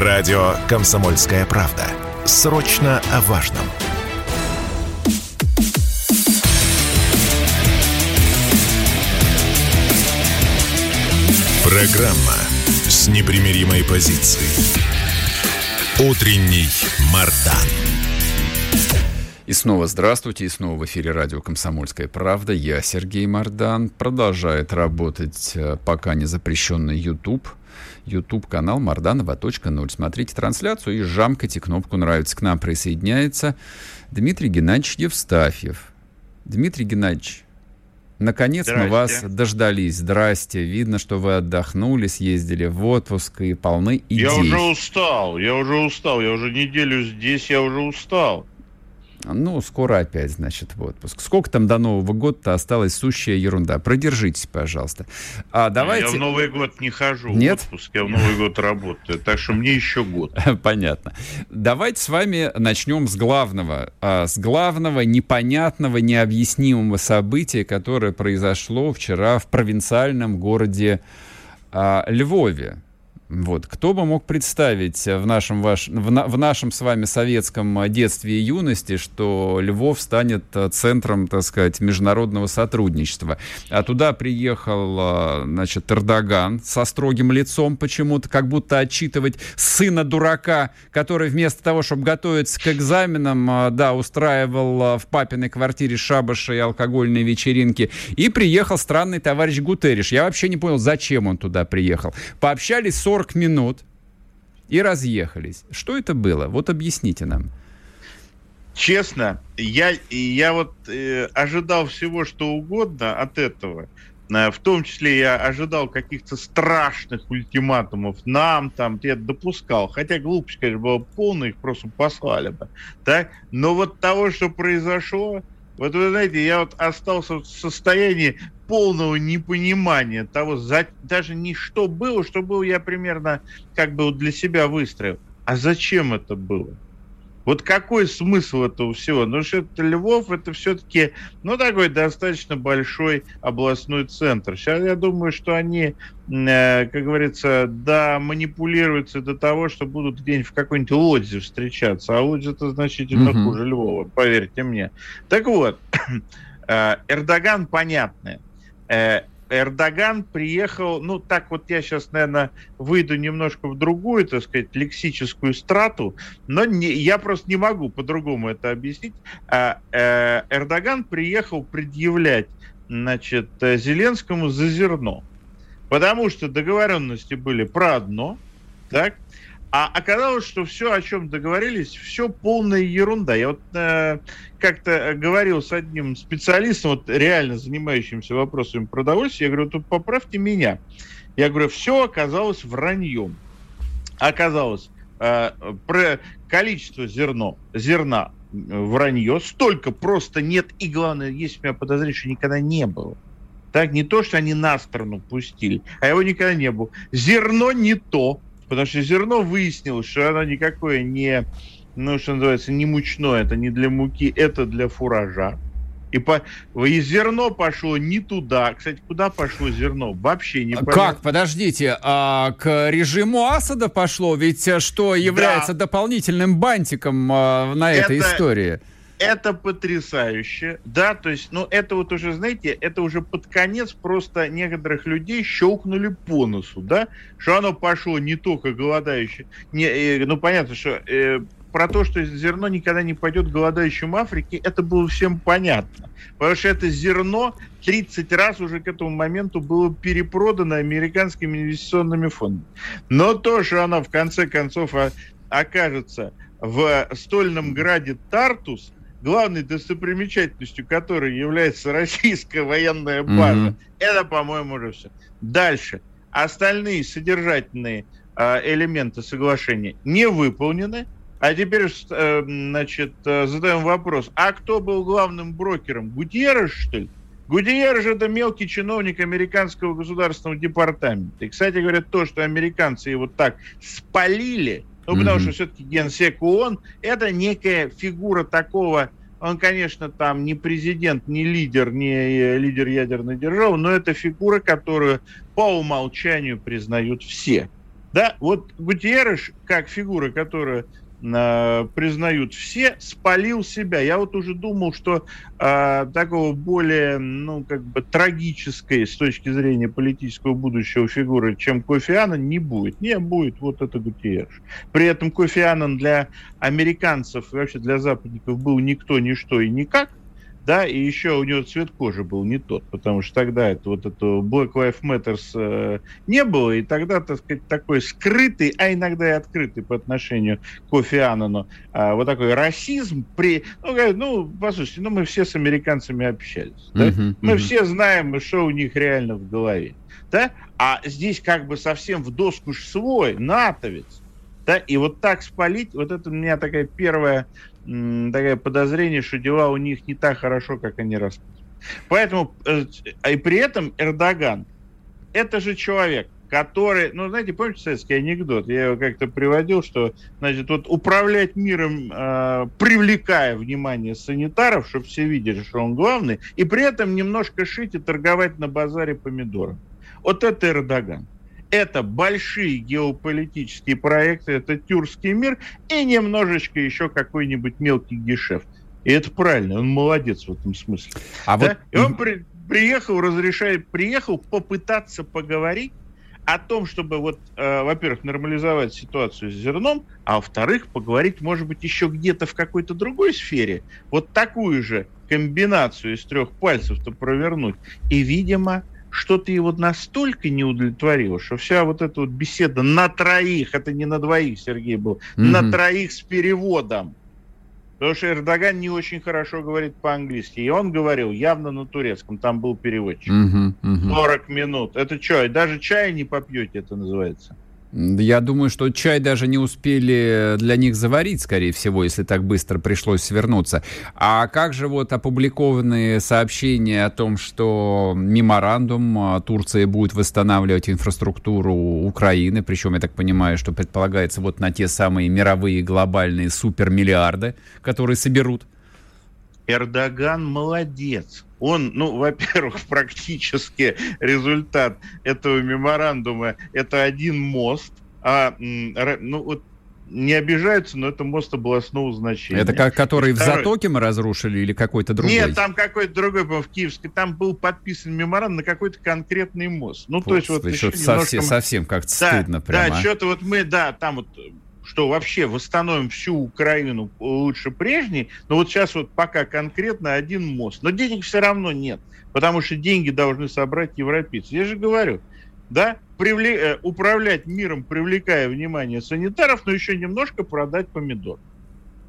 Радио «Комсомольская правда». Срочно о важном. Программа с непримиримой позицией. Утренний Мардан. И снова здравствуйте, и снова в эфире радио «Комсомольская правда». Я Сергей Мардан. Продолжает работать э, пока не запрещенный YouTube. YouTube-канал Марданова .0. Смотрите трансляцию и жамкайте кнопку «Нравится». К нам присоединяется Дмитрий Геннадьевич Евстафьев. Дмитрий Геннадьевич, Наконец мы вас дождались. Здрасте. Видно, что вы отдохнули, съездили в отпуск и полны идей. Я уже устал, я уже устал. Я уже неделю здесь, я уже устал. Ну, скоро опять, значит, в отпуск. Сколько там до Нового года-то осталась сущая ерунда? Продержитесь, пожалуйста. А давайте... Я в Новый год не хожу Нет? в отпуск, я в Новый год работаю, так что мне еще год. Понятно. Давайте с вами начнем с главного. А, с главного, непонятного, необъяснимого события, которое произошло вчера в провинциальном городе а, Львове. Вот. Кто бы мог представить в нашем, ваш, в, на, в нашем с вами советском детстве и юности, что Львов станет э, центром, так сказать, международного сотрудничества. А туда приехал, э, значит, Эрдоган со строгим лицом почему-то, как будто отчитывать сына дурака, который вместо того, чтобы готовиться к экзаменам, э, да, устраивал в папиной квартире шабаши и алкогольные вечеринки. И приехал странный товарищ Гутериш. Я вообще не понял, зачем он туда приехал. Пообщались 40 40 минут и разъехались. Что это было? Вот объясните нам. Честно, я, я вот э, ожидал всего, что угодно от этого. Э, в том числе я ожидал каких-то страшных ультиматумов нам, там, я допускал. Хотя глупость, конечно, была полная, их просто послали бы. Так? Но вот того, что произошло, вот вы знаете, я вот остался в состоянии полного непонимания того, за, даже не что было, что было, я примерно как бы для себя выстроил. А зачем это было? Вот какой смысл этого всего? Ну, что это Львов, это все-таки, ну, такой достаточно большой областной центр. Сейчас я думаю, что они, э, как говорится, да, манипулируются до того, что будут где-нибудь в какой-нибудь Лодзе встречаться. А Лодзе это значительно mm-hmm. хуже Львова, поверьте мне. Так вот, э, Эрдоган понятный. Э, Эрдоган приехал, ну так вот я сейчас, наверное, выйду немножко в другую, так сказать, лексическую страту, но не, я просто не могу по-другому это объяснить. А, э, Эрдоган приехал предъявлять, значит, Зеленскому за зерно, потому что договоренности были про одно, так, а оказалось, что все, о чем договорились, все полная ерунда. Я вот э, как-то говорил с одним специалистом, вот реально занимающимся вопросами продовольствия, я говорю, тут поправьте меня. Я говорю, все оказалось враньем. Оказалось, э, про количество зерно, зерна вранье, столько просто нет, и главное, есть у меня подозрение, что никогда не было. Так, не то, что они на сторону пустили, а его никогда не было. Зерно не то, Потому что зерно выяснилось, что оно никакое не, ну, что называется, не мучное, это не для муки, это для фуража. И, по, и зерно пошло не туда. Кстати, куда пошло зерно? Вообще не понятно. Как? Подождите, а к режиму Асада пошло? Ведь э, что является да. дополнительным бантиком а, на это, этой истории? Это потрясающе, да, то есть, ну, это вот уже, знаете, это уже под конец просто некоторых людей щелкнули по носу, да, что оно пошло не только голодающее, не, э, ну, понятно, что э, про то, что зерно никогда не пойдет голодающим Африке, это было всем понятно. Потому что это зерно 30 раз уже к этому моменту было перепродано американскими инвестиционными фондами. Но то, что оно в конце концов окажется в стольном граде Тартус, главной достопримечательностью которой является российская военная база. Mm-hmm. Это, по-моему, уже все. Дальше. Остальные содержательные э, элементы соглашения не выполнены. А теперь, э, значит, э, задаем вопрос. А кто был главным брокером? Гутьеррес, что ли? Гутьеррес – это мелкий чиновник американского государственного департамента. И, кстати говоря, то, что американцы его так спалили – ну, потому mm-hmm. что все-таки генсек ООН – это некая фигура такого, он, конечно, там не президент, не лидер, не э, лидер ядерной державы, но это фигура, которую по умолчанию признают все. Да, вот Гутиерыш, как фигура, которая признают все, спалил себя. Я вот уже думал, что э, такого более, ну, как бы трагической с точки зрения политического будущего фигуры, чем Кофи Аннан, не будет. Не будет вот это Гутиерш. При этом Кофи Аннан для американцев и вообще для западников был никто, ничто и никак да, и еще у него цвет кожи был не тот, потому что тогда это вот это Black Lives Matter э, не было, и тогда, так сказать, такой скрытый, а иногда и открытый по отношению к Кофи Аннану, э, вот такой расизм при, ну, ну, послушайте, ну, мы все с американцами общались, да? uh-huh, мы uh-huh. все знаем, что у них реально в голове, да, а здесь как бы совсем в доску свой, натовец, да, и вот так спалить, вот это у меня такая первая такое подозрение, что дела у них не так хорошо, как они рассказывают. Поэтому, э, и при этом Эрдоган, это же человек, который, ну, знаете, помните советский анекдот? Я его как-то приводил, что, значит, вот управлять миром, э, привлекая внимание санитаров, чтобы все видели, что он главный, и при этом немножко шить и торговать на базаре помидором. Вот это Эрдоган это большие геополитические проекты, это тюркский мир и немножечко еще какой-нибудь мелкий гешефт. И это правильно, он молодец в этом смысле. А да? вот... И он при, приехал, разрешает, приехал попытаться поговорить о том, чтобы вот, э, во-первых, нормализовать ситуацию с зерном, а во-вторых, поговорить, может быть, еще где-то в какой-то другой сфере, вот такую же комбинацию из трех пальцев-то провернуть. И, видимо, что-то его настолько не удовлетворило, что вся вот эта вот беседа на троих, это не на двоих, Сергей был, mm-hmm. на троих с переводом. Потому что Эрдоган не очень хорошо говорит по-английски. И он говорил явно на турецком. Там был переводчик. Uh-huh, uh-huh. 40 минут. Это что, даже чая не попьете, это называется? Я думаю, что чай даже не успели для них заварить, скорее всего, если так быстро пришлось свернуться. А как же вот опубликованные сообщения о том, что меморандум а, Турция будет восстанавливать инфраструктуру Украины, причем, я так понимаю, что предполагается вот на те самые мировые глобальные супермиллиарды, которые соберут? Эрдоган молодец он, ну, во-первых, практически результат этого меморандума это один мост, а, ну, вот не обижаются, но это мост областного значения. Это как, который Второй... в Затоке мы разрушили или какой-то другой? Нет, там какой-то другой, по в Киевской. Там был подписан меморандум на какой-то конкретный мост. Ну, Господи, то есть вот еще совсем, немножко... совсем как-то да, стыдно прямо. Да, что-то вот мы, да, там вот что вообще восстановим всю Украину лучше прежней, но вот сейчас вот пока конкретно один мост. Но денег все равно нет, потому что деньги должны собрать европейцы. Я же говорю, да, привле... Э, управлять миром, привлекая внимание санитаров, но еще немножко продать помидор.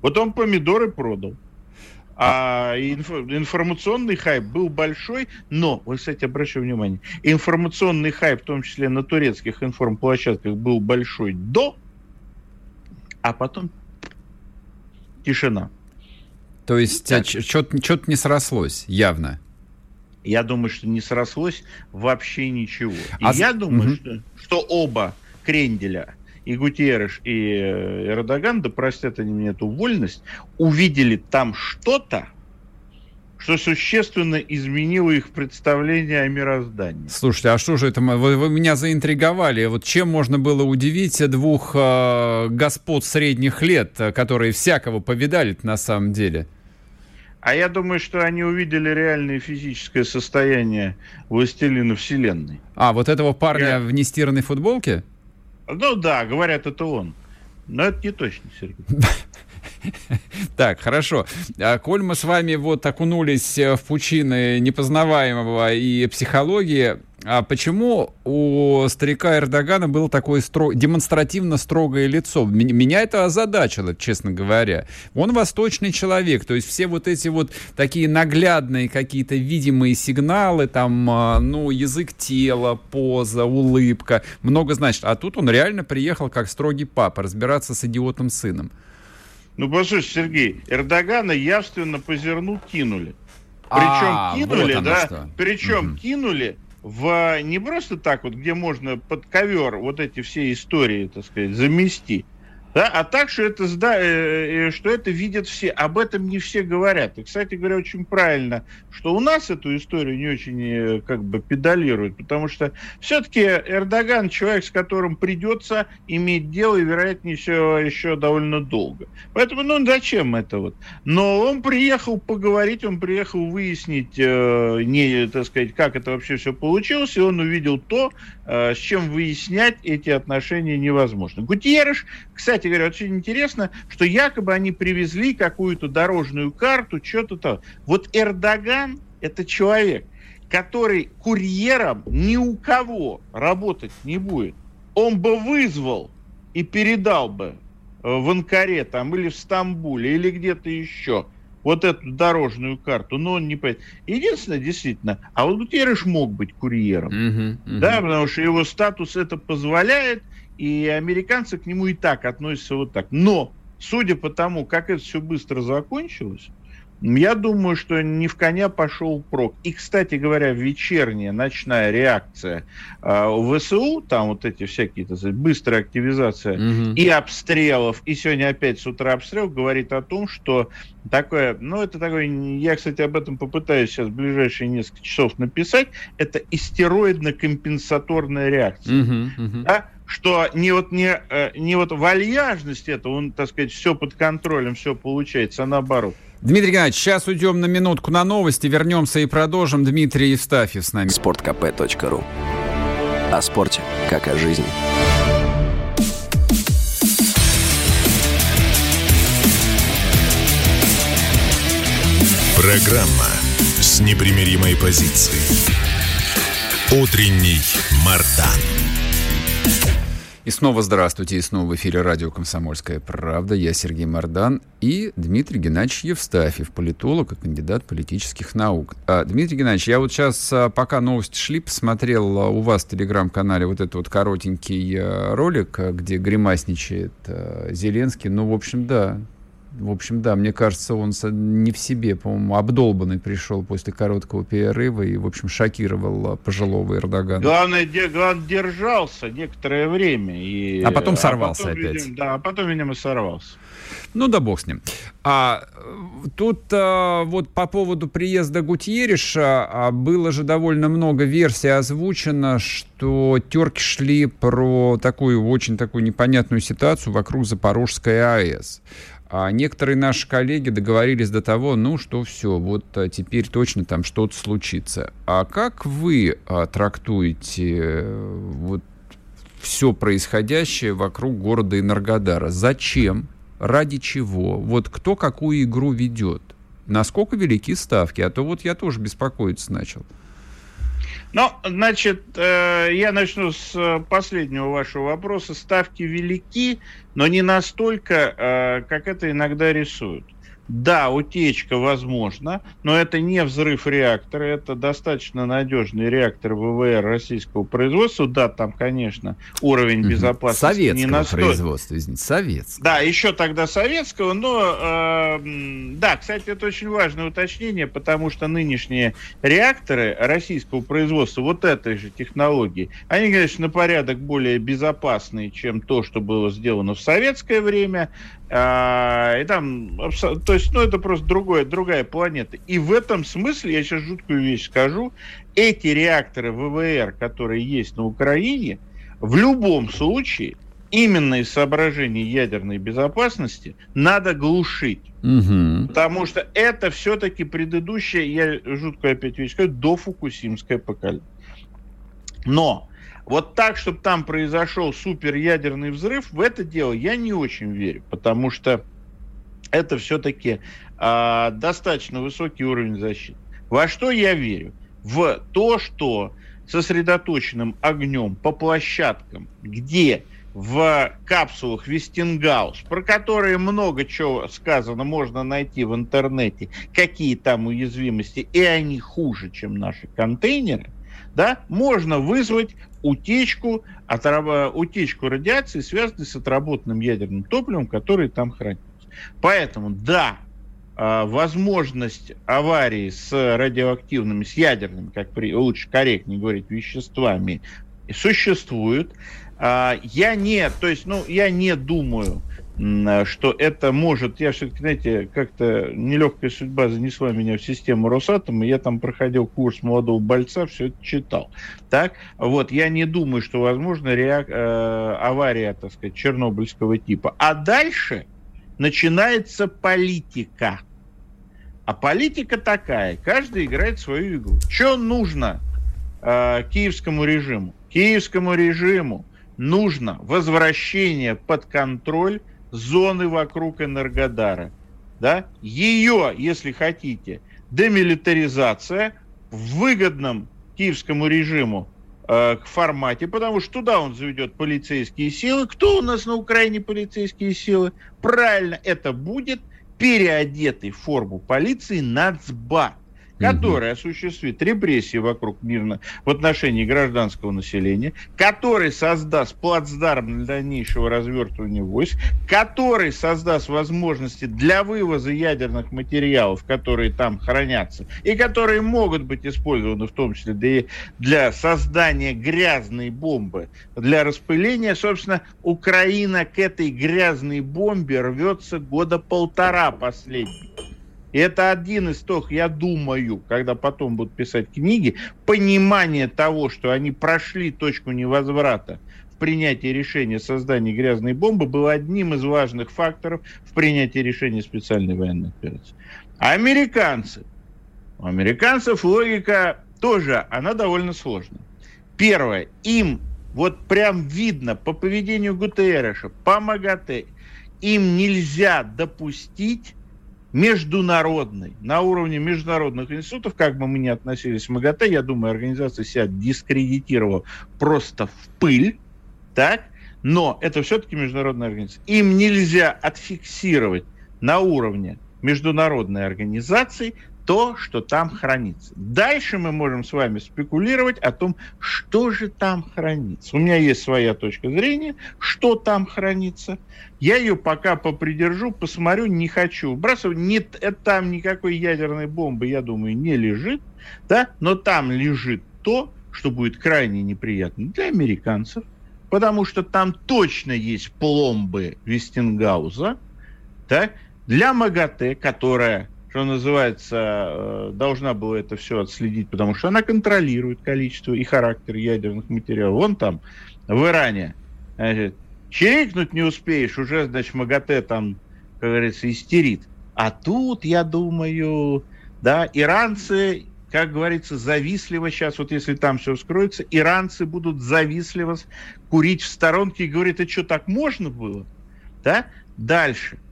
Вот он помидоры продал. А инф... информационный хайп был большой, но, вы, кстати, обращаю внимание, информационный хайп, в том числе на турецких информплощадках, был большой до а потом тишина. То есть а, что-то не срослось, явно. Я думаю, что не срослось вообще ничего. И а... я думаю, угу. что, что оба Кренделя, и Гутьерреш, и э, Эрдоган, да простят они мне эту вольность, увидели там что-то, что существенно изменило их представление о мироздании. Слушайте, а что же это? Вы, вы меня заинтриговали. Вот чем можно было удивить двух э, господ средних лет, которые всякого повидали на самом деле? А я думаю, что они увидели реальное физическое состояние властелина Вселенной. А, вот этого парня я... в нестиранной футболке? Ну да, говорят, это он. Но это не точно, Сергей. Так, хорошо. А, коль мы с вами вот окунулись э, в пучины непознаваемого и психологии, а почему у старика Эрдогана было такое стро... демонстративно строгое лицо? Меня это озадачило, честно говоря. Он восточный человек, то есть все вот эти вот такие наглядные какие-то видимые сигналы, там, а, ну, язык тела, поза, улыбка, много значит. А тут он реально приехал как строгий папа разбираться с идиотом сыном. Ну, послушай, Сергей, Эрдогана явственно по зерну кинули. Причем а, кинули, вот да, что. причем угу. кинули в не просто так вот, где можно под ковер вот эти все истории, так сказать, замести, Да? А так, что это, да, э, э, что это видят все. Об этом не все говорят. И, кстати говоря, очень правильно, что у нас эту историю не очень э, как бы педалируют, потому что все-таки Эрдоган человек, с которым придется иметь дело, и, вероятнее всего, еще довольно долго. Поэтому, ну, зачем это вот? Но он приехал поговорить, он приехал выяснить, э, не, так сказать, как это вообще все получилось, и он увидел то, э, с чем выяснять эти отношения невозможно. Гутьерреш, кстати говоря, очень интересно, что якобы они привезли какую-то дорожную карту, что-то там. Вот Эрдоган – это человек, который курьером ни у кого работать не будет. Он бы вызвал и передал бы э, в Анкаре там или в Стамбуле или где-то еще вот эту дорожную карту, но он не понимает. Единственное, действительно, а вот Гутерреш мог быть курьером, uh-huh, uh-huh. да, потому что его статус это позволяет, и американцы к нему и так относятся вот так. Но, судя по тому, как это все быстро закончилось, я думаю, что не в коня пошел прок. И, кстати говоря, вечерняя, ночная реакция э, ВСУ, там вот эти всякие, так сказать, быстрая активизация угу. и обстрелов, и сегодня опять с утра обстрел, говорит о том, что такое, ну, это такое, я, кстати, об этом попытаюсь сейчас в ближайшие несколько часов написать, это истероидно-компенсаторная реакция. Угу, угу. Да? что не вот, не, э, не вот вальяжность это, он, так сказать, все под контролем, все получается, а наоборот. Дмитрий Геннадьевич, сейчас уйдем на минутку на новости, вернемся и продолжим. Дмитрий Евстафьев с нами. Спорткп.ру О спорте, как о жизни. Программа с непримиримой позицией. Утренний Мардан. И снова здравствуйте, и снова в эфире радио «Комсомольская правда». Я Сергей Мордан и Дмитрий Геннадьевич Евстафьев, политолог и кандидат политических наук. А, Дмитрий Геннадьевич, я вот сейчас, а, пока новости шли, посмотрел а, у вас в телеграм-канале вот этот вот коротенький а, ролик, где гримасничает Зеленский. Ну, в общем, да, в общем, да, мне кажется, он не в себе, по-моему, обдолбанный пришел после короткого перерыва и, в общем, шокировал пожилого Эрдогана. Главное, де, главное держался некоторое время. И, а потом сорвался а потом, опять. Видимо, да, а потом, видимо, сорвался. Ну да бог с ним. А тут а, вот по поводу приезда Гутьериша а, было же довольно много версий озвучено, что терки шли про такую очень такую непонятную ситуацию вокруг Запорожской АЭС. А некоторые наши коллеги договорились до того, ну что все, вот а, теперь точно там что-то случится. А как вы а, трактуете э, вот все происходящее вокруг города Энергодара? Зачем? Ради чего? Вот кто какую игру ведет? Насколько велики ставки? А то вот я тоже беспокоиться начал. Ну, значит, э, я начну с э, последнего вашего вопроса. Ставки велики, но не настолько, э, как это иногда рисуют. Да, утечка возможна, но это не взрыв реактора, это достаточно надежный реактор ВВР российского производства. Да, там, конечно, уровень безопасности советского не настолько... производства, извините, советского. Да, еще тогда советского, но э, да, кстати, это очень важное уточнение, потому что нынешние реакторы российского производства вот этой же технологии, они, конечно, на порядок более безопасные, чем то, что было сделано в советское время. А, и там, то есть, ну, это просто другое, другая планета. И в этом смысле, я сейчас жуткую вещь скажу, эти реакторы ВВР, которые есть на Украине, в любом случае, именно из соображений ядерной безопасности, надо глушить. Угу. Потому что это все-таки предыдущее, я жуткую опять вещь скажу, до Фукусимское поколение. Но вот так, чтобы там произошел суперядерный взрыв, в это дело я не очень верю, потому что это все-таки э, а, достаточно высокий уровень защиты. Во что я верю? В то, что сосредоточенным огнем по площадкам, где в капсулах Вестингаус, про которые много чего сказано, можно найти в интернете, какие там уязвимости, и они хуже, чем наши контейнеры, да, можно вызвать утечку, отраб... утечку радиации, связанную с отработанным ядерным топливом, которое там хранится. Поэтому, да, а, возможность аварии с радиоактивными, с ядерными, как при, лучше корректнее говорить, веществами существует. А, я не, то есть, ну, я не думаю, что это может, я все-таки, знаете, как-то нелегкая судьба занесла меня в систему Росатома, я там проходил курс молодого бойца, все это читал. Так, вот, я не думаю, что возможно реак... э, авария, так сказать, чернобыльского типа. А дальше начинается политика. А политика такая, каждый играет свою игру. Что нужно э, киевскому режиму? Киевскому режиму нужно возвращение под контроль зоны вокруг Энергодара. Да? Ее, если хотите, демилитаризация в выгодном киевскому режиму э, к формате, потому что туда он заведет полицейские силы. Кто у нас на Украине полицейские силы? Правильно, это будет переодетый в форму полиции нацбат который осуществит репрессии вокруг мирно в отношении гражданского населения, который создаст плацдарм для дальнейшего развертывания войск, который создаст возможности для вывоза ядерных материалов, которые там хранятся, и которые могут быть использованы в том числе для, для создания грязной бомбы, для распыления. Собственно, Украина к этой грязной бомбе рвется года полтора последних. И это один из тех, я думаю, когда потом будут писать книги, понимание того, что они прошли точку невозврата в принятии решения создания грязной бомбы, было одним из важных факторов в принятии решения специальной военной операции. А американцы, у американцев логика тоже, она довольно сложная. Первое, им вот прям видно по поведению Гутерреша, по МАГАТЭ, им нельзя допустить международной, на уровне международных институтов, как бы мы ни относились к МАГАТЭ, я думаю, организация себя дискредитировала просто в пыль, так? Но это все-таки международная организация. Им нельзя отфиксировать на уровне международной организации то, что там хранится. Дальше мы можем с вами спекулировать о том, что же там хранится. У меня есть своя точка зрения, что там хранится. Я ее пока попридержу, посмотрю, не хочу. Бросаю, нет, это там никакой ядерной бомбы, я думаю, не лежит, да, но там лежит то, что будет крайне неприятно для американцев, потому что там точно есть пломбы Вестингауза, да, для МАГАТЭ, которая что называется, э, должна была это все отследить, потому что она контролирует количество и характер ядерных материалов. Вон там, в Иране, значит, чирикнуть не успеешь, уже, значит, МАГАТЭ там, как говорится, истерит. А тут, я думаю, да, иранцы, как говорится, завистливо сейчас, вот если там все вскроется, иранцы будут завистливо курить в сторонке и говорить, а что, так можно было? Да? Дальше –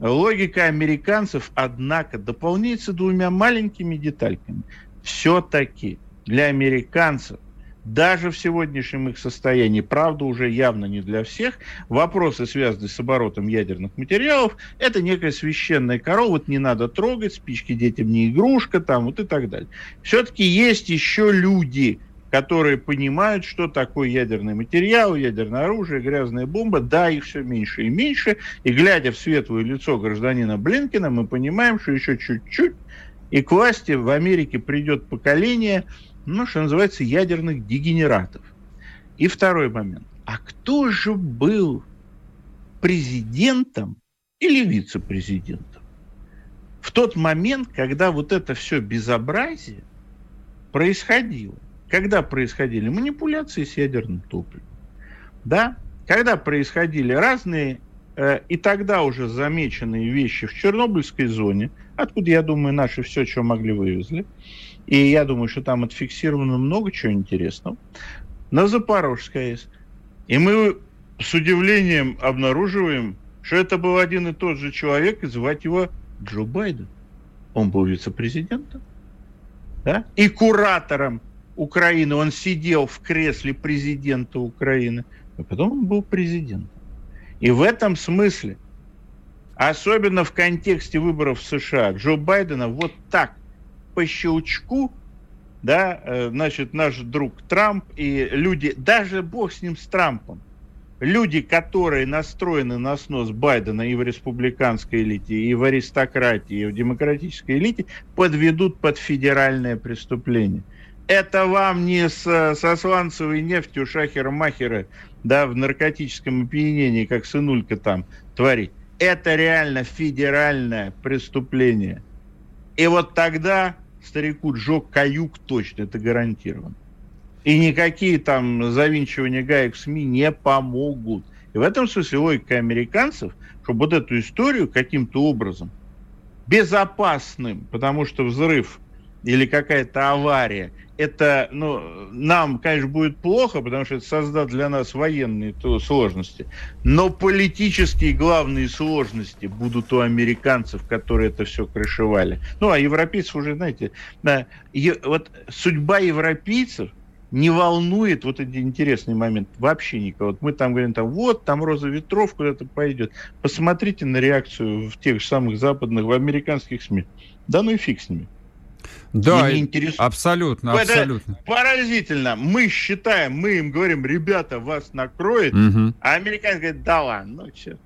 Логика американцев, однако, дополняется двумя маленькими детальками. Все-таки для американцев даже в сегодняшнем их состоянии, правда, уже явно не для всех, вопросы, связанные с оборотом ядерных материалов, это некая священная корова, вот не надо трогать, спички детям не игрушка, там вот и так далее. Все-таки есть еще люди, которые понимают, что такое ядерный материал, ядерное оружие, грязная бомба. Да, их все меньше и меньше. И глядя в светлое лицо гражданина Блинкина, мы понимаем, что еще чуть-чуть, и к власти в Америке придет поколение, ну, что называется, ядерных дегенератов. И второй момент. А кто же был президентом или вице-президентом в тот момент, когда вот это все безобразие происходило? Когда происходили манипуляции с ядерным топливом, да, когда происходили разные э, и тогда уже замеченные вещи в Чернобыльской зоне, откуда, я думаю, наши все, что могли, вывезли, и я думаю, что там отфиксировано много чего интересного, на Запорожской АЭС. И мы с удивлением обнаруживаем, что это был один и тот же человек, и звать его Джо Байден. Он был вице-президентом да? и куратором Украины, он сидел в кресле президента Украины, а потом он был президентом. И в этом смысле, особенно в контексте выборов в США, Джо Байдена вот так по щелчку, да, э, значит, наш друг Трамп и люди, даже бог с ним, с Трампом, люди, которые настроены на снос Байдена и в республиканской элите, и в аристократии, и в демократической элите, подведут под федеральное преступление – это вам не с, со сланцевой нефтью шахера-махера да, в наркотическом опьянении, как сынулька там творить. Это реально федеральное преступление. И вот тогда старику Джо каюк точно, это гарантировано. И никакие там завинчивания гаек в СМИ не помогут. И в этом смысле логика американцев, чтобы вот эту историю каким-то образом безопасным, потому что взрыв или какая-то авария, это, ну, нам, конечно, будет плохо, потому что это создаст для нас военные то, сложности, но политические главные сложности будут у американцев, которые это все крышевали. Ну, а европейцев уже, знаете, да, и, вот судьба европейцев не волнует вот этот интересный момент вообще никого. Вот мы там говорим, там, вот, там роза ветров куда-то пойдет. Посмотрите на реакцию в тех же самых западных, в американских СМИ. Да ну и фиг с ними. Да, не интересует. абсолютно, Это абсолютно. Поразительно. Мы считаем, мы им говорим, ребята, вас накроет, угу. а американцы говорят, да ладно, ну что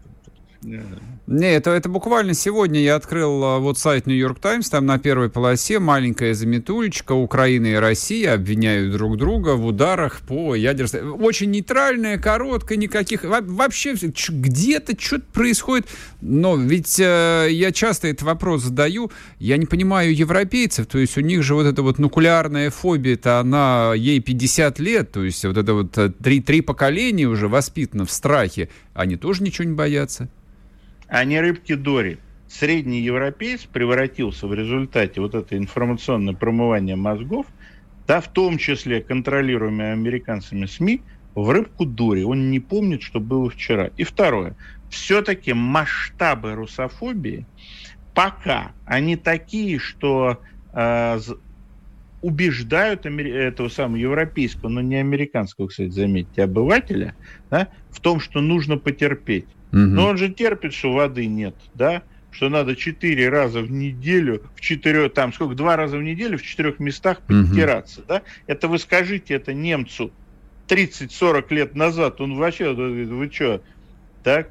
не, это, это буквально сегодня я открыл а, вот сайт New York Times, там на первой полосе маленькая заметулечка Украина и Россия обвиняют друг друга в ударах по ядерной... Очень нейтральная, короткая, никаких... Вообще где-то что-то происходит. Но ведь э, я часто этот вопрос задаю, я не понимаю европейцев, то есть у них же вот эта вот нукleарная фобия-то, она ей 50 лет, то есть вот это вот э, три, три поколения уже воспитано в страхе, они тоже ничего не боятся а не рыбки Дори. Средний европеец превратился в результате вот это информационное промывание мозгов, да, в том числе контролируемые американцами СМИ, в рыбку Дори. Он не помнит, что было вчера. И второе. Все-таки масштабы русофобии пока они такие, что э, убеждают этого самого европейского, но не американского, кстати, заметьте, обывателя, да, в том, что нужно потерпеть. Угу. Но он же терпит, что воды нет, да? Что надо четыре раза в неделю, в четырех, там сколько, два раза в неделю в четырех местах подтираться, угу. да? Это вы скажите это немцу 30-40 лет назад, он вообще, вы что, так?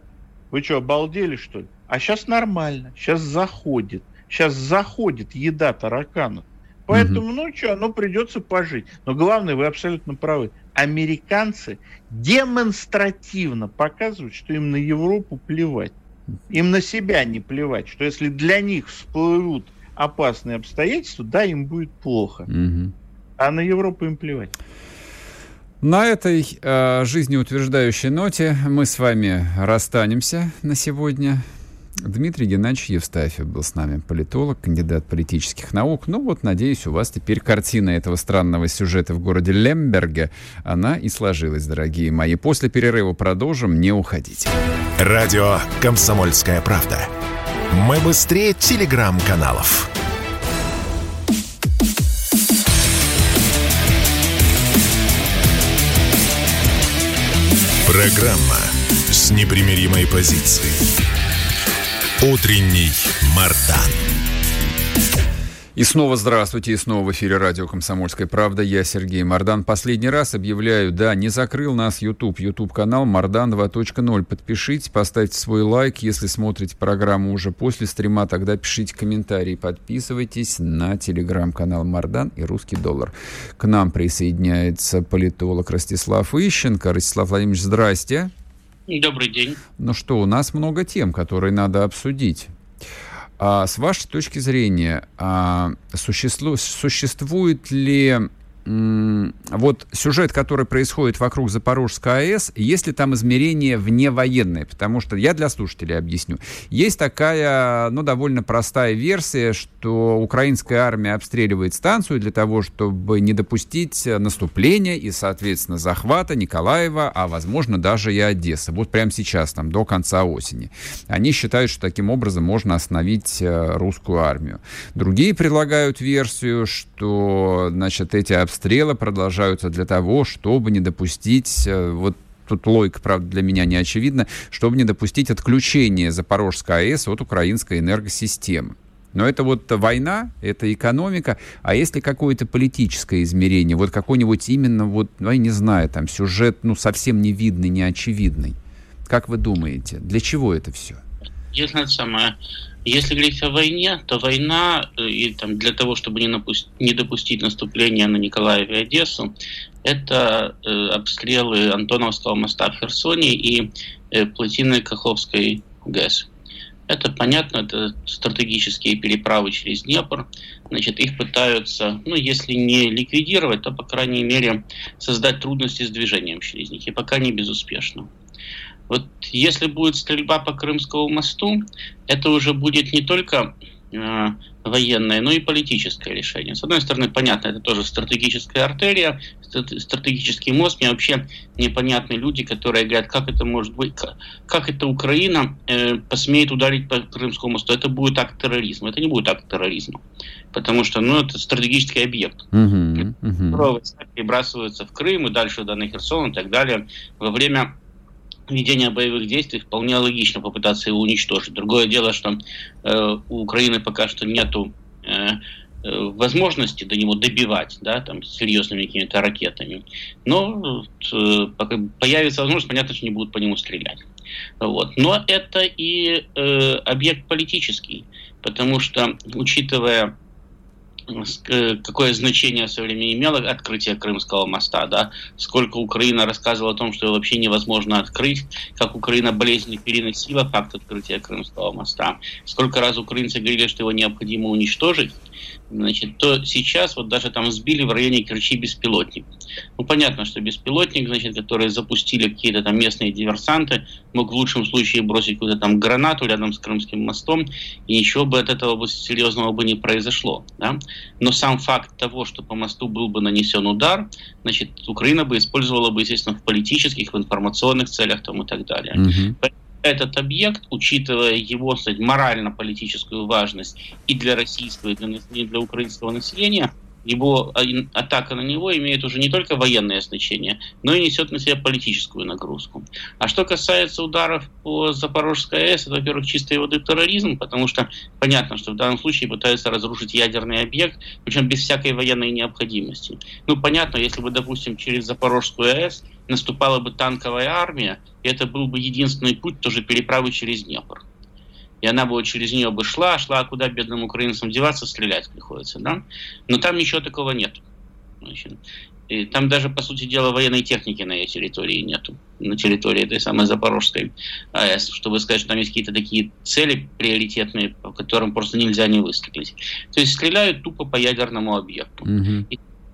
Вы что, обалдели, что ли? А сейчас нормально, сейчас заходит. Сейчас заходит еда тараканов. Поэтому, угу. ну что, ну придется пожить. Но главное, вы абсолютно правы американцы демонстративно показывают, что им на Европу плевать. Им на себя не плевать, что если для них всплывут опасные обстоятельства, да, им будет плохо. Угу. А на Европу им плевать. На этой э, жизнеутверждающей ноте мы с вами расстанемся на сегодня. Дмитрий Геннадьевич Евстафьев был с нами, политолог, кандидат политических наук. Ну вот, надеюсь, у вас теперь картина этого странного сюжета в городе Лемберге, она и сложилась, дорогие мои. После перерыва продолжим, не уходите. Радио «Комсомольская правда». Мы быстрее телеграм-каналов. Программа с непримиримой позицией. Утренний Мардан. И снова здравствуйте, и снова в эфире радио «Комсомольская правда». Я Сергей Мордан. Последний раз объявляю, да, не закрыл нас YouTube. YouTube-канал Мордан 2.0. Подпишитесь, поставьте свой лайк. Если смотрите программу уже после стрима, тогда пишите комментарии. Подписывайтесь на телеграм-канал Мордан и «Русский доллар». К нам присоединяется политолог Ростислав Ищенко. Ростислав Владимирович, здрасте. Добрый день. Ну что, у нас много тем, которые надо обсудить. А с вашей точки зрения, а, существует, существует ли вот сюжет, который происходит вокруг Запорожской АЭС, есть ли там измерение вневоенное? Потому что я для слушателей объясню. Есть такая, ну, довольно простая версия, что украинская армия обстреливает станцию для того, чтобы не допустить наступления и, соответственно, захвата Николаева, а, возможно, даже и Одессы. Вот прямо сейчас, там, до конца осени. Они считают, что таким образом можно остановить э, русскую армию. Другие предлагают версию, что, значит, эти обстрелы обстрелы продолжаются для того, чтобы не допустить э, вот тут логика, правда, для меня не очевидна, чтобы не допустить отключения Запорожской АЭС от украинской энергосистемы. Но это вот война, это экономика. А если какое-то политическое измерение, вот какой-нибудь именно, вот, ну, я не знаю, там сюжет, ну, совсем не видный, не очевидный. Как вы думаете, для чего это все? если это самое, если говорить о войне, то война э, и там для того, чтобы не, напусть, не допустить наступления на Николаев и Одессу, это э, обстрелы Антоновского моста в Херсоне и э, плотины Каховской ГЭС. Это понятно, это стратегические переправы через Днепр. Значит, их пытаются, ну, если не ликвидировать, то, по крайней мере, создать трудности с движением через них. И пока не безуспешно. Вот если будет стрельба по Крымскому мосту, это уже будет не только э, военное, но и политическое решение. С одной стороны, понятно, это тоже стратегическая артерия, стратегический мост. Мне вообще непонятны люди, которые говорят, как это может быть, как, как это Украина э, посмеет ударить по Крымскому мосту. Это будет акт терроризма. Это не будет акт терроризма. Потому что, ну, это стратегический объект. Uh-huh, uh-huh. перебрасываются в Крым и дальше да, на Херсон и так далее во время ведения боевых действий вполне логично попытаться его уничтожить. Другое дело, что э, у Украины пока что нету э, э возможности до него добивать, да, там, серьезными какими-то ракетами. Но э, появится возможность, понятно, что не будут по нему стрелять. Вот. Но это и э, объект политический, потому что, учитывая какое значение в свое время имело открытие Крымского моста, да, сколько Украина рассказывала о том, что вообще невозможно открыть, как Украина болезненно переносила факт открытия Крымского моста, сколько раз украинцы говорили, что его необходимо уничтожить, значит, то сейчас вот даже там сбили в районе Керчи беспилотник. Ну, понятно, что беспилотник, значит, который запустили какие-то там местные диверсанты, мог в лучшем случае бросить какую-то там гранату рядом с Крымским мостом, и ничего бы от этого бы серьезного бы не произошло. Да? Но сам факт того, что по мосту был бы нанесен удар, значит, Украина бы использовала бы, естественно, в политических, в информационных целях там, и так далее. Mm-hmm этот объект, учитывая его морально-политическую важность и для российского, и для, и для украинского населения, его атака на него имеет уже не только военное значение, но и несет на себя политическую нагрузку. А что касается ударов по Запорожской АЭС, это, во-первых, чистой воды терроризм, потому что понятно, что в данном случае пытаются разрушить ядерный объект, причем без всякой военной необходимости. Ну, понятно, если бы, допустим, через Запорожскую АЭС наступала бы танковая армия, и это был бы единственный путь тоже переправы через Днепр. И она бы вот через нее бы шла, шла, а куда бедным украинцам деваться, стрелять приходится, да? Но там ничего такого нет. Значит, и там даже, по сути дела, военной техники на ее территории нету, на территории этой самой Запорожской АЭС, чтобы сказать, что там есть какие-то такие цели приоритетные, по которым просто нельзя не выстрелить. То есть стреляют тупо по ядерному объекту. Mm-hmm.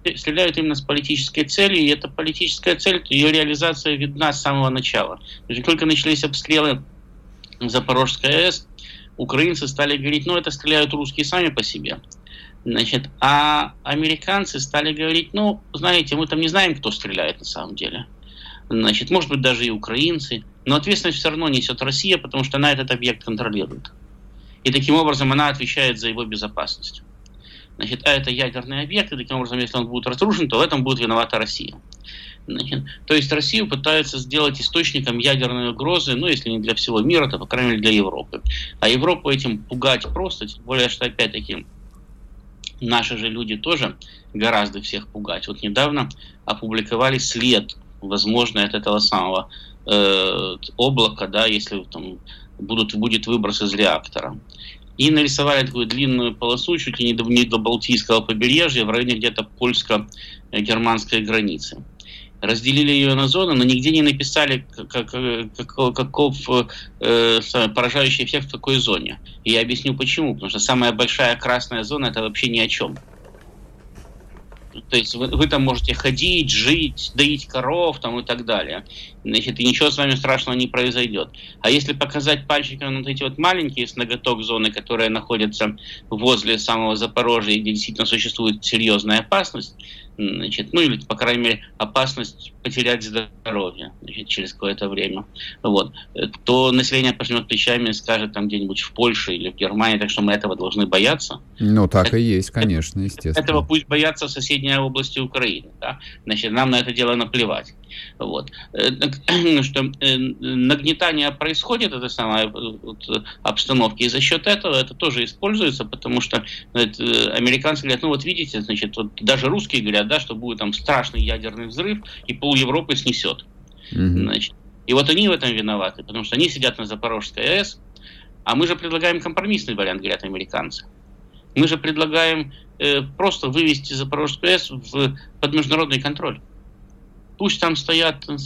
И стреляют именно с политической целью, и эта политическая цель, ее реализация видна с самого начала. То есть, только начались обстрелы Запорожской АЭС, украинцы стали говорить, ну, это стреляют русские сами по себе. Значит, а американцы стали говорить, ну, знаете, мы там не знаем, кто стреляет на самом деле. Значит, может быть, даже и украинцы. Но ответственность все равно несет Россия, потому что она этот объект контролирует. И таким образом она отвечает за его безопасность. Значит, а это ядерный объект, и таким образом, если он будет разрушен, то в этом будет виновата Россия. Значит, то есть Россию пытаются сделать источником ядерной угрозы, ну, если не для всего мира, то, по крайней мере, для Европы. А Европу этим пугать просто, тем более, что, опять-таки, наши же люди тоже гораздо всех пугать. Вот недавно опубликовали след, возможно, от этого самого э, облака, да, если там будут, будет выброс из реактора и нарисовали такую длинную полосу чуть ли не до, не до Балтийского побережья в районе где-то польско-германской границы. Разделили ее на зоны, но нигде не написали, как, как, каков э, поражающий эффект в какой зоне. И я объясню почему. Потому что самая большая красная зона это вообще ни о чем. То есть вы, вы там можете ходить, жить, доить коров там, и так далее. Значит, и ничего с вами страшного не произойдет. А если показать пальчиком вот эти вот маленькие с ноготок зоны, которые находятся возле самого Запорожья, где действительно существует серьезная опасность, значит, ну или, по крайней мере, опасность потерять здоровье значит, через какое-то время, вот, то население пожмет плечами и скажет там где-нибудь в Польше или в Германии, так что мы этого должны бояться. Ну, так это, и есть, конечно, естественно. Этого пусть боятся в соседней области Украины, да? значит, нам на это дело наплевать. Вот. Э, что э, нагнетание происходит, этой самой вот, обстановки, и за счет этого это тоже используется, потому что американцы говорят, ну вот видите, значит, вот даже русские говорят, да, что будет там страшный ядерный взрыв, и пол Европы снесет. Mm-hmm. Значит, и вот они в этом виноваты, потому что они сидят на Запорожской АЭС, А мы же предлагаем компромиссный вариант, говорят американцы. Мы же предлагаем э, просто вывести Запорожскую АЭС в, под международный контроль. Пусть там стоят э,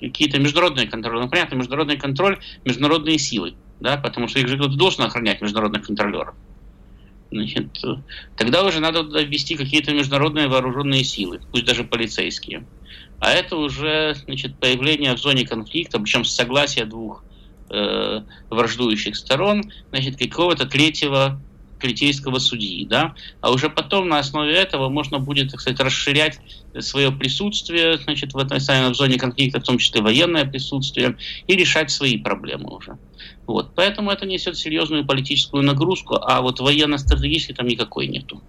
какие-то международные контролы. Ну, понятно, международный контроль, международные силы, да, потому что их же кто-то должен охранять международных контролеров. Значит, тогда уже надо ввести какие-то международные вооруженные силы, пусть даже полицейские. А это уже значит, появление в зоне конфликта, причем с согласия двух э, враждующих сторон, значит, какого-то третьего критейского судьи, да, а уже потом на основе этого можно будет, так сказать, расширять свое присутствие, значит, в этой самой зоне конфликта, в том числе военное присутствие, и решать свои проблемы уже. Вот, поэтому это несет серьезную политическую нагрузку, а вот военно-стратегически там никакой нету.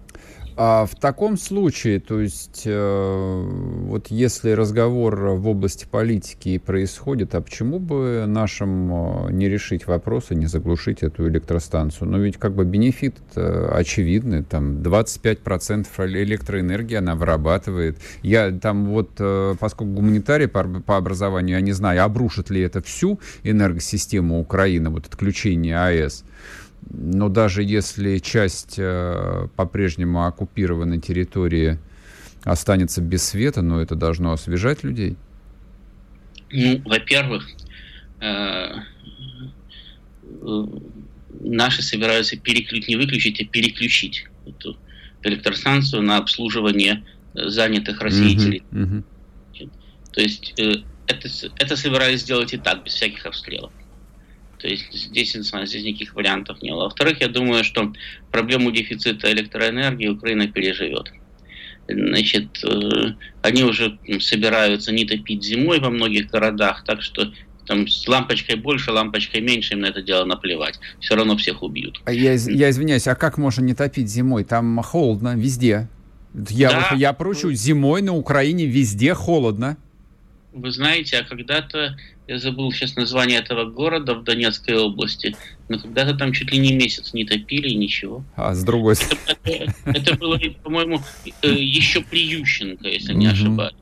А в таком случае, то есть, э, вот если разговор в области политики происходит, а почему бы нашим э, не решить вопросы, не заглушить эту электростанцию? Но ведь как бы бенефит э, очевидный, там 25% электроэнергии она вырабатывает. Я там вот, э, поскольку гуманитарий по, по образованию, я не знаю, обрушит ли это всю энергосистему Украины, вот отключение АЭС, но даже если часть э, по-прежнему оккупированной территории останется без света, но это должно освежать людей? Ну, во-первых, э, э, наши собираются переключить, не выключить, а переключить эту электростанцию на обслуживание занятых Россией uh-huh, uh-huh. То есть это, это собирались сделать и так, без всяких обстрелов. То есть здесь, здесь никаких вариантов не было. Во-вторых, я думаю, что проблему дефицита электроэнергии Украина переживет. Значит, э, они уже собираются не топить зимой во многих городах, так что там с лампочкой больше, лампочкой меньше, им на это дело наплевать. Все равно всех убьют. А я, я извиняюсь, а как можно не топить зимой? Там холодно везде. Я, да. я прочу, зимой на Украине везде холодно. Вы знаете, а когда-то я забыл сейчас название этого города в Донецкой области, но когда-то там чуть ли не месяц не топили и ничего. А с другой стороны? Это, это было, по-моему, э, еще при Ющенко, если не ошибаюсь.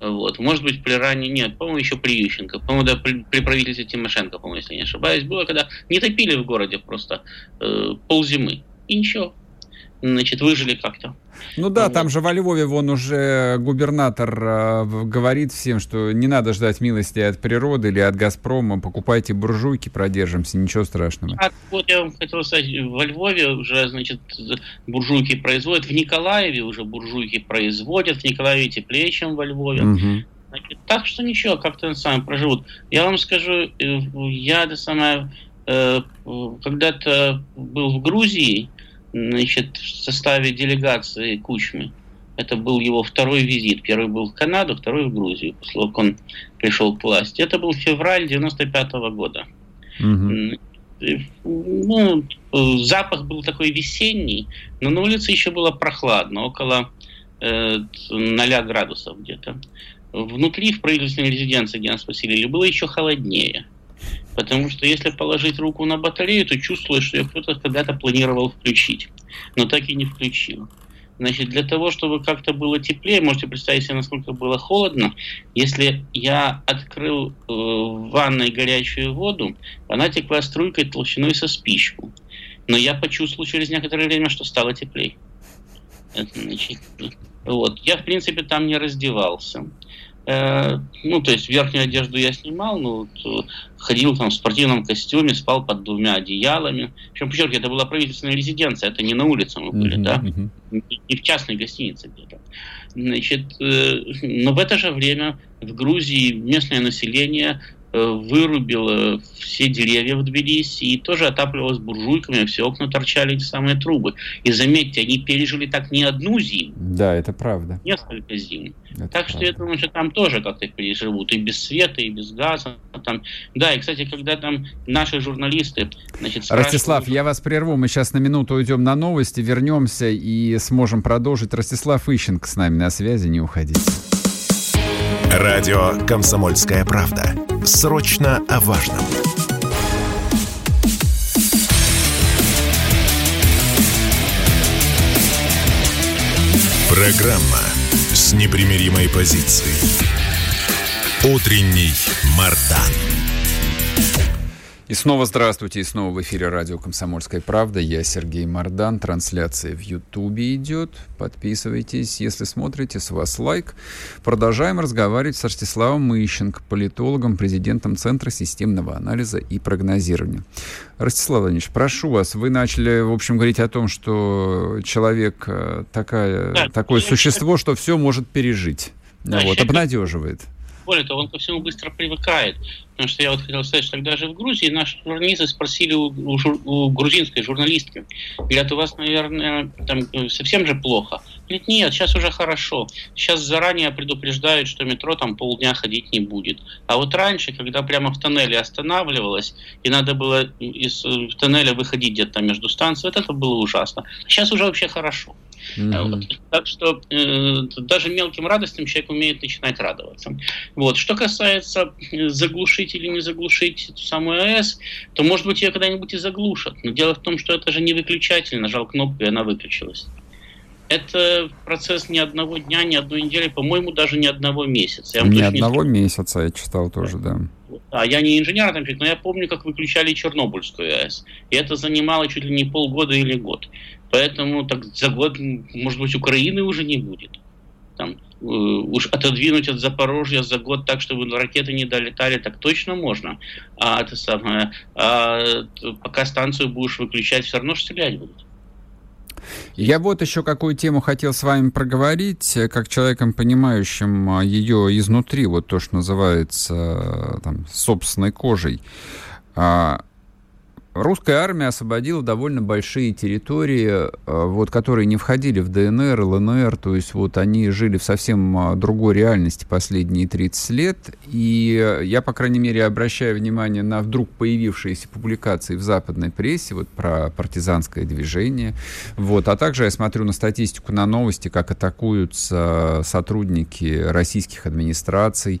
Вот. Может быть, при ранее нет, по-моему, еще при Ющенко. По-моему, да, при, при правительстве Тимошенко, по-моему, если не ошибаюсь, было, когда не топили в городе просто э, ползимы. И ничего. Значит, выжили как-то. Ну да, там же во Львове вон уже губернатор э, говорит всем, что не надо ждать милости от природы или от Газпрома, покупайте буржуйки, продержимся, ничего страшного. А, вот я вам хотел сказать, во Львове уже, значит, буржуйки производят, в Николаеве уже буржуйки производят, в Николаеве теплее, чем во Львове. Угу. Значит, так что ничего, как-то сами проживут. Я вам скажу, э, я это самое, э, когда-то был в Грузии, значит, в составе делегации Кучмы. Это был его второй визит. Первый был в Канаду, второй в Грузию, после того, как он пришел к власти. Это был февраль 95 -го года. Угу. Ну, запах был такой весенний, но на улице еще было прохладно, около э, 0 градусов где-то. Внутри, в правительственной резиденции, нас поселили, было еще холоднее. Потому что если положить руку на батарею, то чувствуешь, что ее кто-то когда-то планировал включить, но так и не включил. Значит, для того, чтобы как-то было теплее, можете представить себе, насколько было холодно. Если я открыл э, в ванной горячую воду, она текла струйкой толщиной со спичку. Но я почувствовал через некоторое время, что стало теплее. Значит, вот. Я, в принципе, там не раздевался. Э, ну, то есть верхнюю одежду я снимал, ну, вот, ходил там в спортивном костюме, спал под двумя одеялами. Причем, подчеркиваю, это была правительственная резиденция, это не на улице мы были, uh-huh, да, uh-huh. не в частной гостинице где-то. Значит, э, но в это же время в Грузии местное население Э, вырубила все деревья в Тбилиси и тоже отапливалась буржуйками, все окна торчали эти самые трубы. И заметьте, они пережили так не одну зиму. Да, это правда. Несколько зим. Это так правда. что я думаю, что там тоже как-то переживут. И без света, и без газа. Там... Да, и, кстати, когда там наши журналисты... Значит, спрашивают... Ростислав, я вас прерву. Мы сейчас на минуту уйдем на новости, вернемся и сможем продолжить. Ростислав Ищенко с нами на связи, не уходите. Радио «Комсомольская правда». Срочно о важном. Программа с непримиримой позицией. Утренний Мардан. И снова здравствуйте, и снова в эфире радио «Комсомольская правда». Я Сергей Мордан. Трансляция в Ютубе идет. Подписывайтесь, если смотрите, с вас лайк. Продолжаем разговаривать с Ростиславом Мыщенко, политологом, президентом Центра системного анализа и прогнозирования. Ростислав Владимирович, прошу вас, вы начали, в общем, говорить о том, что человек э, такая, да, такое существо, что все может пережить. Вот, обнадеживает. Более того, он ко всему быстро привыкает. Потому что я вот хотел сказать, что тогда же в Грузии наши журналисты спросили у, у, у грузинской журналистки. Говорят, у вас, наверное, там э, совсем же плохо. Говорит, нет, сейчас уже хорошо. Сейчас заранее предупреждают, что метро там полдня ходить не будет. А вот раньше, когда прямо в тоннеле останавливалось, и надо было из э, тоннеля выходить где-то между станциями, вот это было ужасно. Сейчас уже вообще хорошо. Mm-hmm. Так что э, даже мелким радостям человек умеет начинать радоваться. Вот. Что касается э, заглушить или не заглушить эту самую АЭС, то, может быть, ее когда-нибудь и заглушат. Но дело в том, что это же не выключатель, нажал кнопку, и она выключилась. Это процесс ни одного дня, ни одной недели, по-моему, даже ни одного месяца. Я ни одного не... месяца я читал тоже, да. А я не инженер, но я помню, как выключали Чернобыльскую АЭС. И это занимало чуть ли не полгода или год. Поэтому так за год, может быть, Украины уже не будет. Там, э, уж отодвинуть от Запорожья за год так, чтобы ракеты не долетали, так точно можно. А это самое, а, пока станцию будешь выключать, все равно стрелять будут. Я вот еще какую тему хотел с вами проговорить, как человеком, понимающим а, ее изнутри, вот то, что называется там, собственной кожей. Русская армия освободила довольно большие территории, э, вот, которые не входили в ДНР, ЛНР, то есть вот они жили в совсем а, другой реальности последние 30 лет, и я, по крайней мере, обращаю внимание на вдруг появившиеся публикации в западной прессе вот про партизанское движение, вот, а также я смотрю на статистику, на новости, как атакуются сотрудники российских администраций,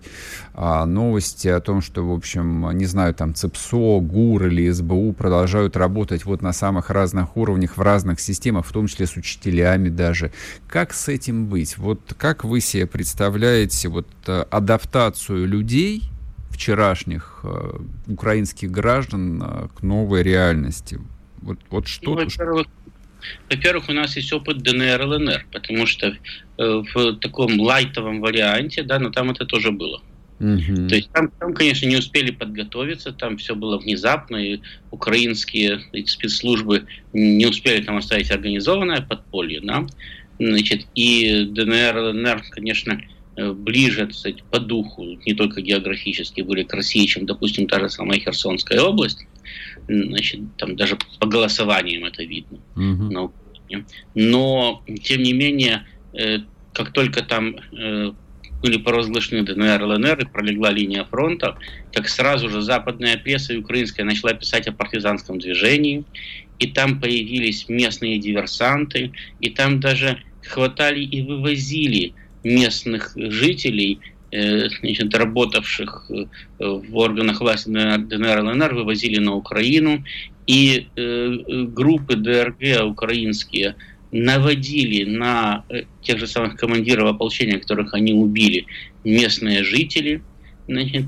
а, новости о том, что, в общем, не знаю, там ЦИПСО, ГУР или СБУ продолжают работать вот на самых разных уровнях, в разных системах, в том числе с учителями даже. Как с этим быть? Вот как вы себе представляете вот э, адаптацию людей, вчерашних э, украинских граждан э, к новой реальности? Вот, вот что... Ну, во-первых, во-первых, у нас есть опыт ДНР, ЛНР, потому что э, в таком лайтовом варианте, да, но там это тоже было. Угу. То есть там, там, конечно, не успели подготовиться, там все было внезапно, и украинские спецслужбы не успели там оставить организованное подполье, да, значит, и ДНР, ЛНР, конечно, э, ближе, так сказать, по духу, не только географически, были к России, чем, допустим, та же самая Херсонская область, значит, там даже по голосованиям это видно. Угу. Но, тем не менее, э, как только там э, были провозглашены ДНР, ЛНР, и пролегла линия фронта, как сразу же западная пресса и украинская начала писать о партизанском движении, и там появились местные диверсанты, и там даже хватали и вывозили местных жителей, э, значит, работавших э, в органах власти ДНР, ЛНР, вывозили на Украину, и э, группы ДРГ украинские – наводили на э, тех же самых командиров ополчения, которых они убили, местные жители. Значит,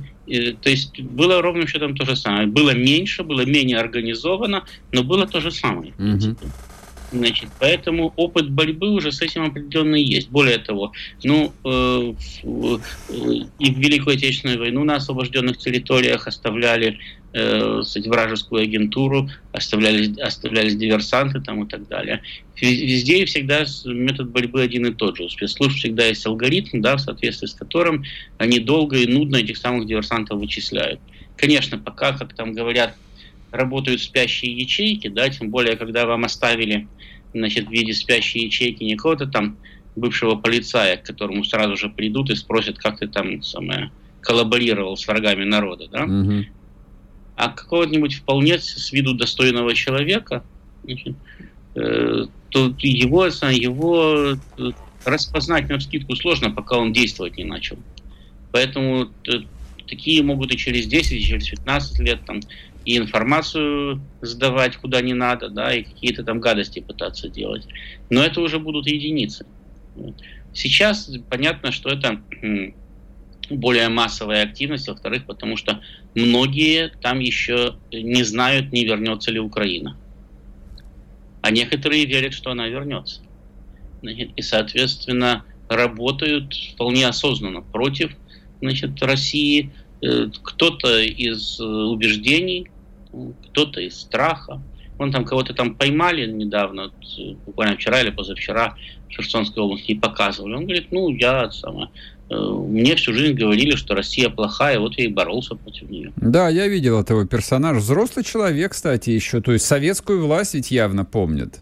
то есть было ровным счетом то же самое. Было меньше, было менее организовано, но было то же самое. Mm-hmm. Значит, поэтому опыт борьбы уже с этим определенно есть. Более того, ну, э, э, и в Великую Отечественную войну на освобожденных территориях оставляли э, вражескую агентуру, оставлялись, оставлялись диверсанты там и так далее. Везде и всегда метод борьбы один и тот же. У спецслужб всегда есть алгоритм, да, в соответствии с которым они долго и нудно этих самых диверсантов вычисляют. Конечно, пока, как там говорят, работают спящие ячейки, да, тем более, когда вам оставили значит, в виде спящей ячейки не кого-то там бывшего полицая, к которому сразу же придут и спросят, как ты там самое, коллаборировал с врагами народа, да? Угу. А какого-нибудь вполне с виду достойного человека, значит, э, то его, его э, распознать на скидку сложно, пока он действовать не начал. Поэтому э, такие могут и через 10, и через 15 лет там и информацию сдавать куда не надо, да, и какие-то там гадости пытаться делать. Но это уже будут единицы. Сейчас понятно, что это более массовая активность, во-вторых, потому что многие там еще не знают, не вернется ли Украина. А некоторые верят, что она вернется. И, соответственно, работают вполне осознанно против значит, России. Э, кто-то из э, убеждений, кто-то из страха. Вон там кого-то там поймали недавно, буквально вчера или позавчера в Херсонской области и показывали. Он говорит, ну, я самое, Э, мне всю жизнь говорили, что Россия плохая, вот я и боролся против нее. Да, я видел этого персонажа. Взрослый человек, кстати, еще. То есть советскую власть ведь явно помнит.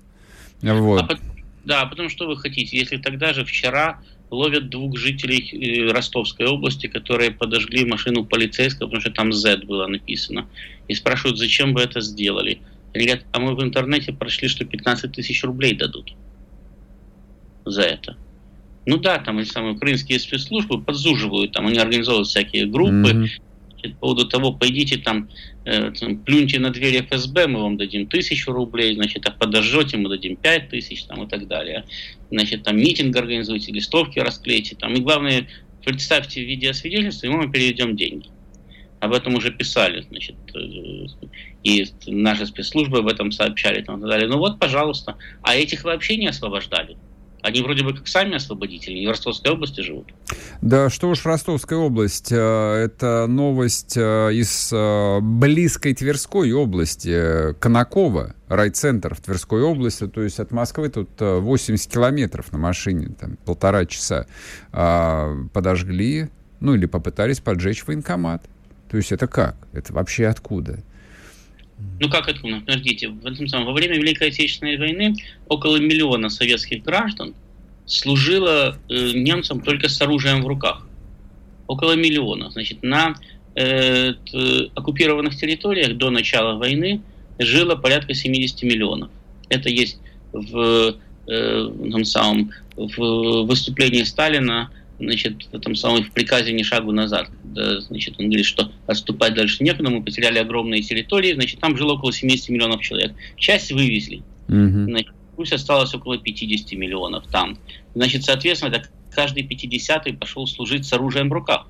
Вот. А, да, а потом что вы хотите? Если тогда же вчера ловят двух жителей э, Ростовской области, которые подожгли машину полицейского, потому что там Z было написано, и спрашивают, зачем вы это сделали. Они говорят, а мы в интернете прошли, что 15 тысяч рублей дадут за это. Ну да, там эти самые украинские спецслужбы подзуживают, там они организовывают всякие группы mm-hmm. По поводу того, пойдите там, э, там, плюньте на дверь ФСБ, мы вам дадим тысячу рублей, значит, а подожжете, мы дадим пять тысяч, там и так далее. Значит, там митинг организуйте, листовки расклейте, там, и главное, представьте видеосвидетельство, и мы вам переведем деньги. Об этом уже писали, значит, э, и наши спецслужбы об этом сообщали, там, и так далее. Ну вот, пожалуйста. А этих вообще не освобождали. Они вроде бы как сами освободители, они в Ростовской области живут. Да, что уж Ростовская область. Э, это новость э, из э, близкой Тверской области, Конакова, райцентр в Тверской области. То есть от Москвы тут 80 километров на машине, там полтора часа. А, подожгли, ну или попытались поджечь военкомат. То есть это как? Это вообще откуда? Ну как это? Ну, подождите, в этом самом, во время Великой Отечественной войны около миллиона советских граждан служило э, немцам только с оружием в руках. Около миллиона. Значит, на э, оккупированных территориях до начала войны жило порядка 70 миллионов. Это есть в, э, в, самом, в выступлении Сталина значит, в этом самом в приказе ни шагу назад. Да, значит, он говорит, что отступать дальше некуда, мы потеряли огромные территории, значит, там жило около 70 миллионов человек. Часть вывезли. Mm-hmm. Значит, пусть осталось около 50 миллионов там. Значит, соответственно, это каждый 50-й пошел служить с оружием в руках.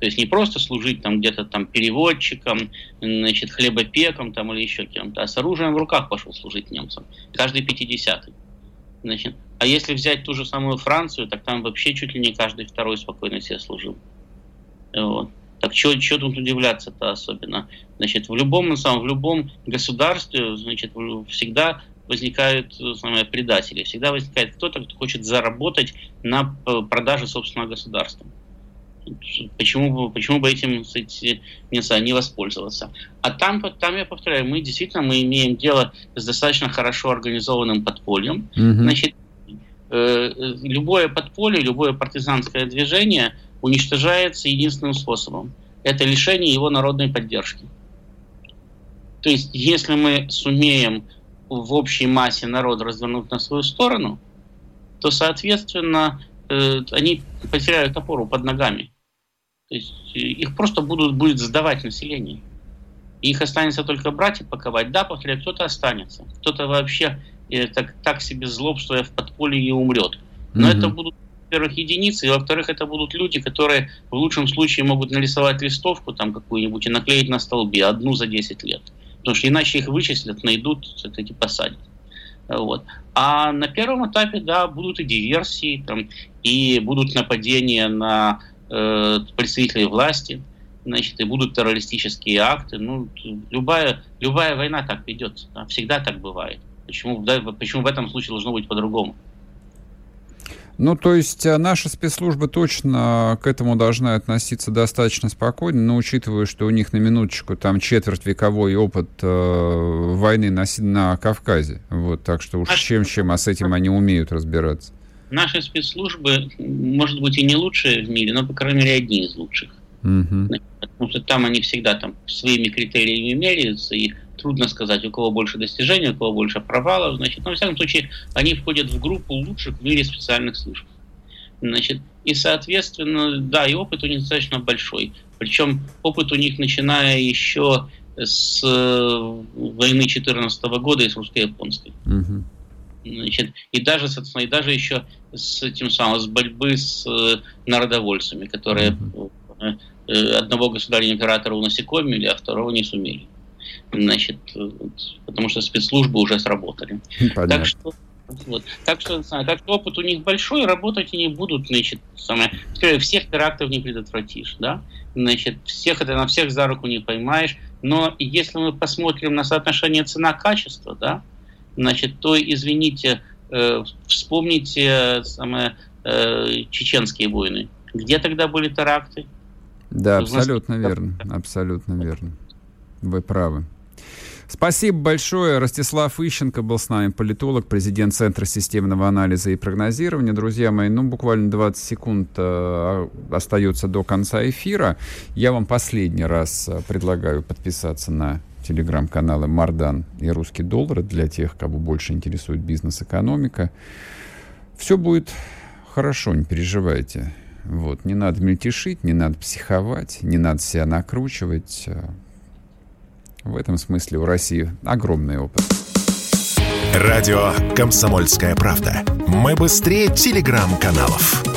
То есть не просто служить там где-то там переводчиком, значит, хлебопеком там или еще кем-то, а с оружием в руках пошел служить немцам. Каждый 50-й. Значит, а если взять ту же самую Францию, так там вообще чуть ли не каждый второй спокойно себе служил. Вот. Так что тут удивляться-то особенно? Значит, в любом, самом, в любом государстве значит, всегда возникают э, самые предатели. Всегда возникает кто-то, кто хочет заработать на э, продаже собственного государства. Почему, почему бы этим кстати, не, не воспользоваться? А там, там, я повторяю, мы действительно мы имеем дело с достаточно хорошо организованным подпольем. Mm-hmm. Значит, любое подполье, любое партизанское движение уничтожается единственным способом. Это лишение его народной поддержки. То есть, если мы сумеем в общей массе народ развернуть на свою сторону, то, соответственно, э, они потеряют опору под ногами. То есть э, их просто будут, будет сдавать население. Их останется только брать и паковать. Да, повторяю, кто-то останется. Кто-то вообще э, так, так себе злобствуя в подполье и умрет. Но mm-hmm. это будут, во-первых, единицы, и во-вторых, это будут люди, которые в лучшем случае могут нарисовать листовку там какую-нибудь и наклеить на столбе одну за 10 лет. Потому что иначе их вычислят, найдут, эти посадят. Вот. А на первом этапе, да, будут и диверсии, там, и будут нападения на э, представителей власти, значит, и будут террористические акты. Ну, любая, любая война так ведется, да, всегда так бывает. Почему, да, почему в этом случае должно быть по-другому? Ну, то есть э, наши спецслужбы точно к этому должны относиться достаточно спокойно, но учитывая, что у них на минуточку там четверть вековой опыт э, войны на, на Кавказе. Вот, так что уж чем-чем, а с этим они умеют разбираться наши спецслужбы, может быть, и не лучшие в мире, но, по крайней мере, одни из лучших. Угу. Потому что там они всегда там своими критериями меряются, и трудно сказать, у кого больше достижений, у кого больше провалов. Значит, но, во всяком случае, они входят в группу лучших в мире специальных служб. Значит, и, соответственно, да, и опыт у них достаточно большой. Причем опыт у них, начиная еще с э, войны 14 года и с русско-японской. Угу. Значит, и даже, соответственно, и даже еще с этим самым, с борьбы с э, народовольцами, которые э, одного государственного императора унасекомили, а второго не сумели. Значит, потому что спецслужбы уже сработали. Понятно. Так что вот. Так что, так что опыт у них большой, работать они будут, значит, самое, всех терактов не предотвратишь, да, значит, всех это на всех за руку не поймаешь, но если мы посмотрим на соотношение цена-качество, да, значит, то, извините, э, вспомните самое, э, чеченские войны. Где тогда были теракты? Да, абсолютно верно, абсолютно верно. Вы правы. Спасибо большое. Ростислав Ищенко был с нами, политолог, президент Центра системного анализа и прогнозирования. Друзья мои, ну, буквально 20 секунд э, остается до конца эфира. Я вам последний раз э, предлагаю подписаться на телеграм-каналы Мардан и Русский доллар для тех, кого больше интересует бизнес-экономика. Все будет хорошо, не переживайте. Вот, не надо мельтешить, не надо психовать, не надо себя накручивать. В этом смысле у России огромный опыт. Радио «Комсомольская правда». Мы быстрее телеграм-каналов.